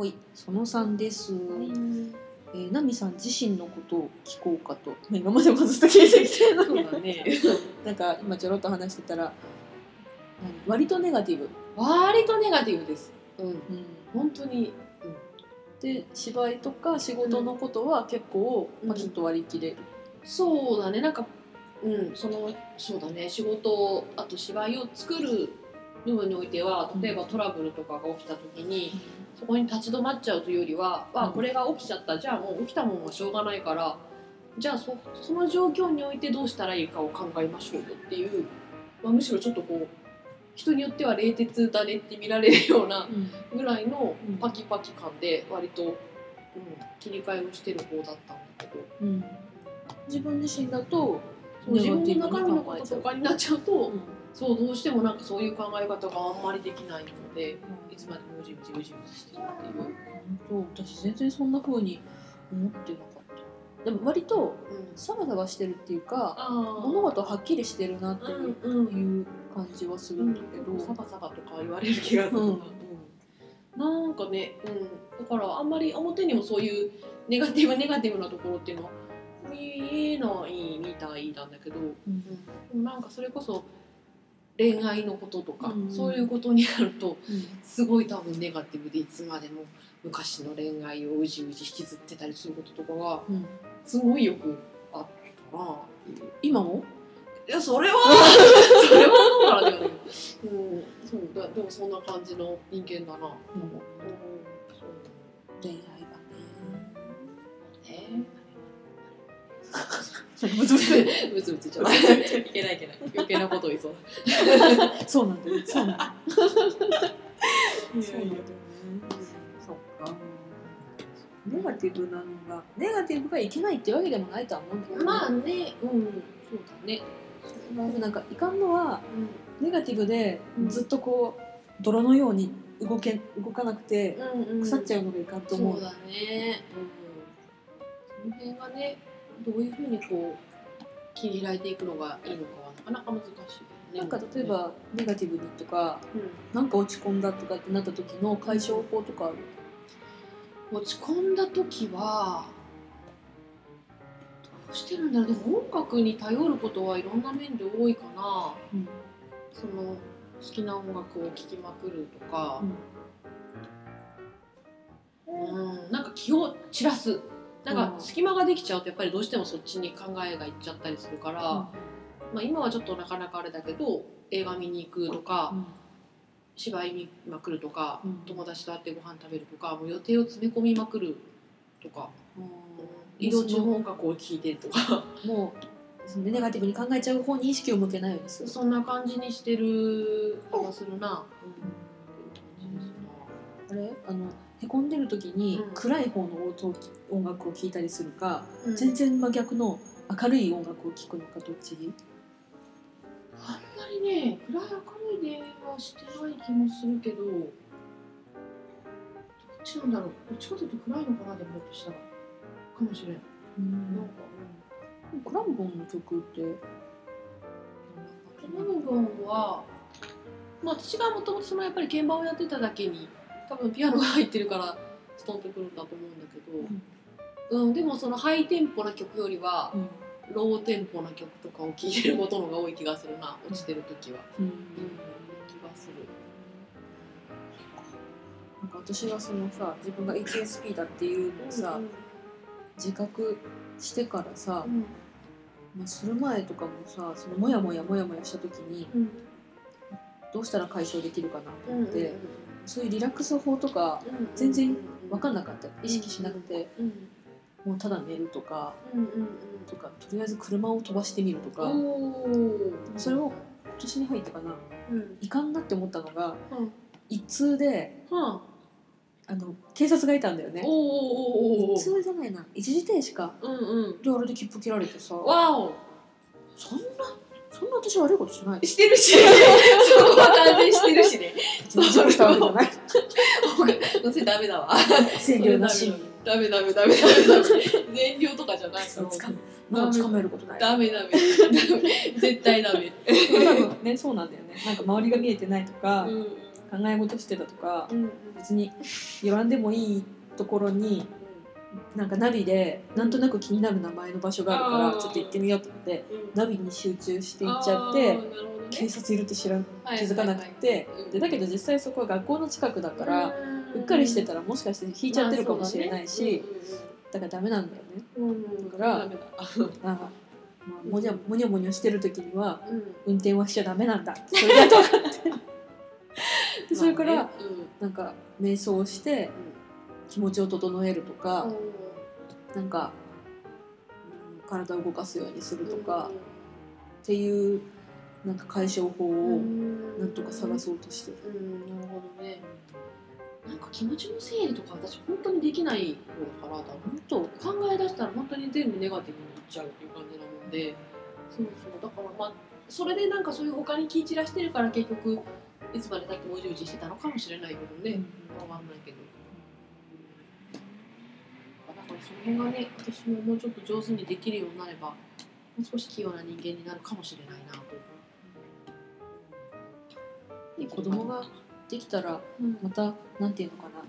ほいその3です、えー、ナミさん自身のことを聞こうかと。ね 今までもずっと聞いてきてるのだね。なんか今ちょろっと話してたら何？割とネガティブ、割とネガティブです。うん。うん、本当に。で芝居とか仕事のことは結構うん。パキッと割り切れる、そうだね。なんかうん。そのそうだね。仕事あと芝居を作る部分においては例えばトラブルとかが起きた時にそこに立ち止まっちゃうというよりは、うん。あこれが起きちゃった。じゃあもう起きたもんはしょうがないからじゃあそその状況においてどうしたらいいかを考えましょうよっていう、まあ、むしろちょっとこう人によっては冷徹だねって見られるようなうん。ぐらいのうん。パキパキ感で割と、うん、切り替えをしてる方だったんだけど。うん。自分自身だと自分の中身のこととかになっちゃうと、うんそうどうしてもなんかそういう考え方があんまりできないのでいつまでもうじうじうじうじしてるっていう、本当私全然そんな風に思ってなかったでも割とうん、サバサバしてるっていうかあ物事はっきりしてるなってういう,、感じはするうんんだけど、サバサバとか言われる気がする、うんなんかね、うん、だからあんまり表にもそういうネガティブネガティブなところっていうのは見えないみたいなんだけど、うん。なんかそれこそ恋愛のこととか、うん。そういうことになるとうん。すごい多分ネガティブでいつまでも昔の恋愛をうじうじ引きずってたりすることとかがうん。すごいよくあったなっていう。今も？いやそれは それはどうかな。でも、うん、そうだでもそんな感じの人間だな、うん、そう。恋愛ブツブツブツブツちょっといけないいけない余計なこと言いそうそうなん。だよそうなんだよそうなん。だよねそっかネガティブなのがネガティブがいけないってわけでもないとは思うんだけど、まあね。うん。そうだね、なんかいかんのはうネガティブでうん。ずっとこう泥のように動け動かなくて腐っちゃうのがいかんと思う、そうだね、うん、その辺がねどういうふうにこう切り開いていくのがいいのかはなかなか難しいよね。なんか例え、ばネガティブにとかうん。なんか落ち込んだとかってなった時の解消法とかある？落ち込んだ時はどうしてるんだろう。でも音楽に頼ることはいろんな面で多いかな。うん。その好きな音楽を聴きまくるとか、うん、なんか気を散らすなんかうん。隙間ができちゃうとやっぱりどうしてもそっちに考えがいっちゃったりするから、まあ、今はちょっとなかなかあれだけど映画見に行くとか、芝居見まくるとか、うん。友達と会ってご飯食べるとかもう予定を詰め込みまくるとか、うん。移動中も音楽を聴いてとか。もうネガティブに考えちゃう方に意識を向けないようにする。そんな感じにしてる気がするな。あれ？あのへこんでる時にうん。暗い方の音をき音楽を聴いたりするか、うん。全然真逆の明るい音楽を聴くのかどっち？あんまりね暗い明るい電話してない気もするけどどっちなんだろう？どっちかというと暗いのかなでもひょっとしたらかもしれん。なんか、クラムボンの曲って？うん、この部分は、まあ、私がもともとそのやっぱり鍵盤をやってただけに多分ピアノが入ってるからストンとくるんだと思うんだけど、うん。でもそのハイテンポな曲よりはうん。ローテンポな曲とかを聴いてることの方が多い気がするな落ちてる時は。うん。うん、気がする。なんか私はそのさ自分が HSP だっていうのをさ、うん自覚してからさ、うん。まあ、する前とかもさそのモヤモヤモヤモヤした時にうん。どうしたら解消できるかなとうん思って、そういうリラックス法とかうん全然分かんなかった。意識しなくて、うんもうただ寝るとかとかとりあえず車を飛ばしてみるとか、それを今年に入ってかな。うん。いかんなって思ったのがうん。一通ではあの警察がいたんだよね。一通じゃないな。一時停止か。うんうん。であれで切符切られてさ。わお。そんなそんな私悪いことしない。してるし。そこは完全にしてるしね。大丈夫したわけじゃないそれダメだわ制御なダメダメダメダメダメ。全量とかじゃない。そう。つかめまだめることない。ダメダメ。絶対ダメ。多分ねそうなんだよね。なんか周りが見えてないとか、うん。考え事してたとか別に寄らんでもいいところになんかナビでなんとなく気になる名前の場所があるからちょっと行ってみようと思ってうん。ナビに集中して行っちゃってね。警察いるって知ら気づかなくて。でだけど実際そこは学校の近くだからうっかりしてたらもしかして引いちゃってるかもしれないしだからダメなんだよね。うん。だからあまあもにゃもにゃもにゃしてる時にはうん。運転はしちゃダメなんだ。それだと分かって。でそれからなんか瞑想をして気持ちを整えるとうん。かなんか、うん体を動かすようにするとかっていうなんか解消法をなんとか探そうとしてる。うん。なるほどね。なんか気持ちの整理とか私本当にできない方だから多分本当考え出したら本当に全部ネガティブにいっちゃうっていう感じなもんで。そうそう。だからまあそれでなんかそういう他に気散らしてるから結局いつまでたってもうじうじしてたのかもしれないけどね、わかんないけど、その辺がね私ももうちょっと上手にできるようになればもう少し器用な人間になるかもしれないなと。子供ができたらうん。またなんていうのかな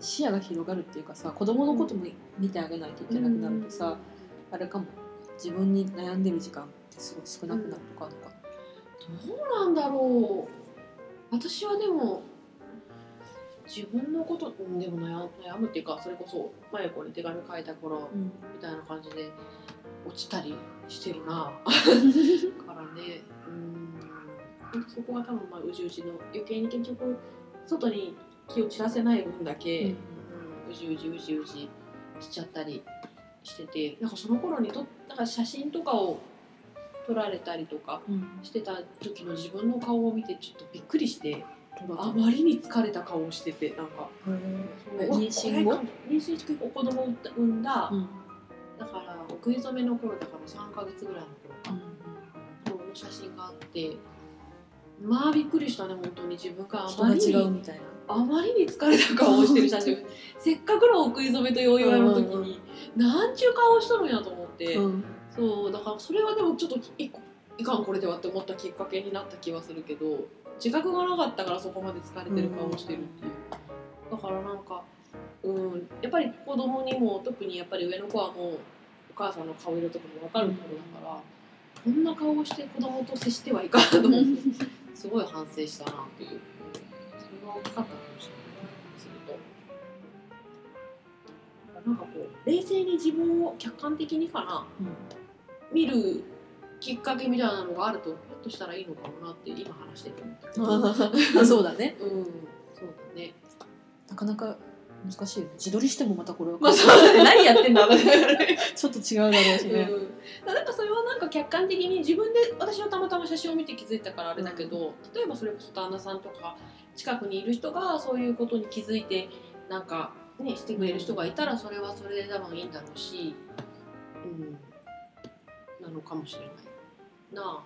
視野が広がるっていうかさ子供のことも見てあげないといけなくなるとさ、あれかも。自分に悩んでる時間ってすごい少なくなるとかあるのかどうなんだろう。私はでも自分のことうんでも悩悩むっていうかそれこそ真由子に手紙書いた頃な、みたいな感じで落ちたりしてるな。からねうん。そこが多分まあうじうじの余計に結局外に気を散らせない分だけ、うんうじうじうじうじしちゃったりしててなんかその頃にとなんか写真とかを撮られたりとかうん。してた時の自分の顔を見てちょっとびっくりしてあまりに疲れた顔をしててなんか。え妊娠後？妊娠して子供を産んだ、うん。だからお食い初めの頃だから3ヶ月ぐらいの頃かうんの写真があってまあびっくりしたね本当に。自分があまりに違うみたいな。あまりに疲れた顔をしてる写真。せっかくのお食い初めとお祝いの時になんちゅう顔をしとるんやと思って、うん。そうだからそれはでもちょっといかんこれではって思ったきっかけになった気はするけど自覚がなかったからそこまで疲れてる顔をしてるっていう、だからなんかうんやっぱり子供にも特にやっぱり上の子はもうお母さんの顔色とかも分かるところだから、こんな顔をして子供と接してはいかんと思って すごい反省したなっていう、うんそれが大きかったかもしれないすると。なんかこう冷静に自分を客観的にかな見るきっかけみたいなのがあるとひょっとしたらいいのかもなって今話してて思 そうだね。うんそうだね。なかなか難しい自撮りしてもまたこれはまあそうだね。何やってんだ ちょっと違うだろうしね、うん。なんかそれはなんか客観的に自分で私はたまたま写真を見て気づいたからあれだけど、例えばそれこそ旦那さんとか近くにいる人がそういうことに気づいてなんかねしてくれる人がいたらそれはそれで多分いいんだろうし、うん、なのかもしれないなあ。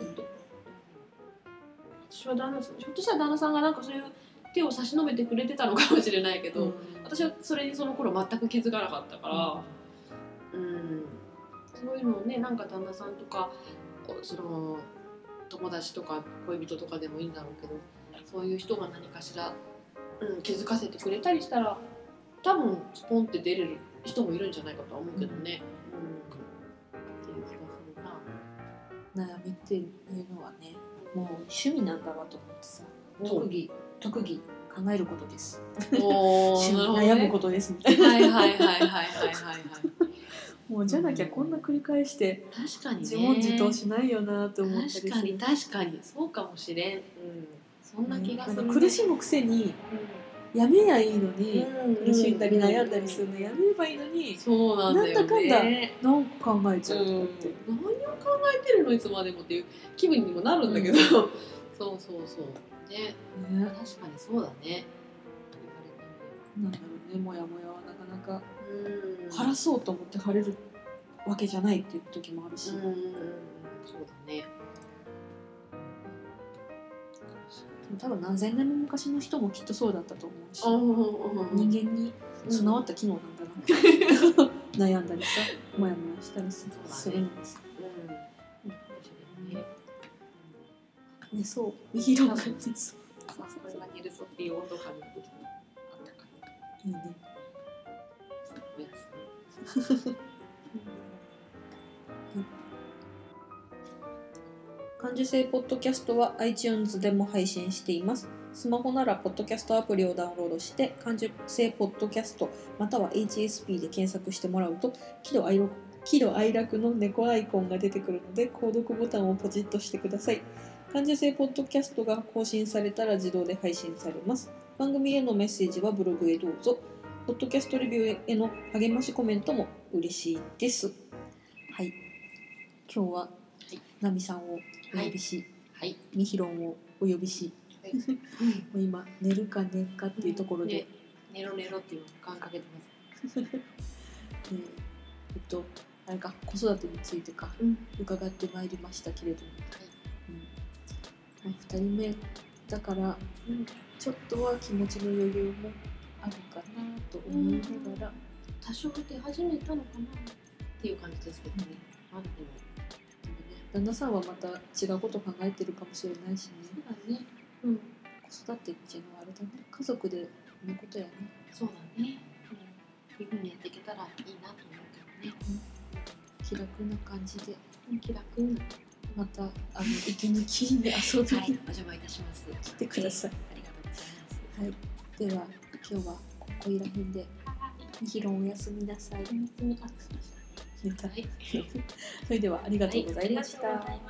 うん私は旦那さんひょっと。したら旦那さんがなんかそういう手を差し伸べてくれてたのかもしれないけど、私はそれにその頃全く気づかなかったから、うん、そういうのをねなんか旦那さんとかその友達とか恋人とかでもいいんだろうけどそういう人が何かしら、うん、気づかせてくれたりしたら多分スポンって出れる人もいるんじゃないかとは思うけどね。うんっていうのはねもう趣味なんだわと思ってさ特技特技考えることです。お 趣味悩むことですみたいな。はいはいはいはいはいはい。はい。もうじゃなきゃこんな繰り返して確かにね。自問自答しないよなと思ったりする。確かに確かに。そうかもしれん。うん。そんな気がする、なんか苦しむくせにやめやいいのに、苦しんだり悩んだりするのやめればいいのに、そうなんだよね。なんだかんだなんか考えちゃうとうん。かって、何を考えてるのいつまでもっていう気分にもなるんだけど、そうそうそう。ね。ね、確かにそうだね。なんだろうねもやもやはなかなか。うん。晴らそうと思って晴れるわけじゃないっていう時もあるし、うん。そうだね多分何千年も昔の人もきっとそうだったと思うし、うん人間に備わった機能なんだな、悩んだりさもやもやしたりする。んです。うん。ねそう。いい色がねそうさあこれが寝るとっていう温度感の時にあったかいいいね。おやすみ 感受性ポッドキャストは iTunes でも配信しています。スマホならポッドキャストアプリをダウンロードして感受性ポッドキャストまたは HSP で検索してもらうと喜怒哀楽喜怒哀楽の猫アイコンが出てくるので購読ボタンをポチッとしてください。感受性ポッドキャストが更新されたら自動で配信されます。番組へのメッセージはブログへどうぞ。ポッドキャストレビューへの励ましコメントも嬉しいです。はい。今日は、ナミさんをお呼びし、はい。ミヒロンをお呼びし、もう今寝るか寝んかっていうところで、ね寝ろ寝ろっていうのを願掛けてます。で えっとあれか子育てについてかうん。伺ってまいりましたけれども、うん。まあ、2人目だからうん。ちょっとは気持ちの余裕もあるかなと思いながら、多少出始めたのかなっていう感じですけどね。まだでも旦那さんはまた違うこと考えてるかもしれないしね。そうだね。うん。子育てっていうのはあれだね。家族でのことやね。そうだね。うん。いうふうにやっていけたらいいなと思うけどね。気楽な感じで。うん気楽に。またあの息抜きで遊びはいにお邪魔いたします。来てください、ありがとうございます。はい、では今日はここいら辺で。議論おやすみなさい。おやすみあはい。それではありがとうございました。はい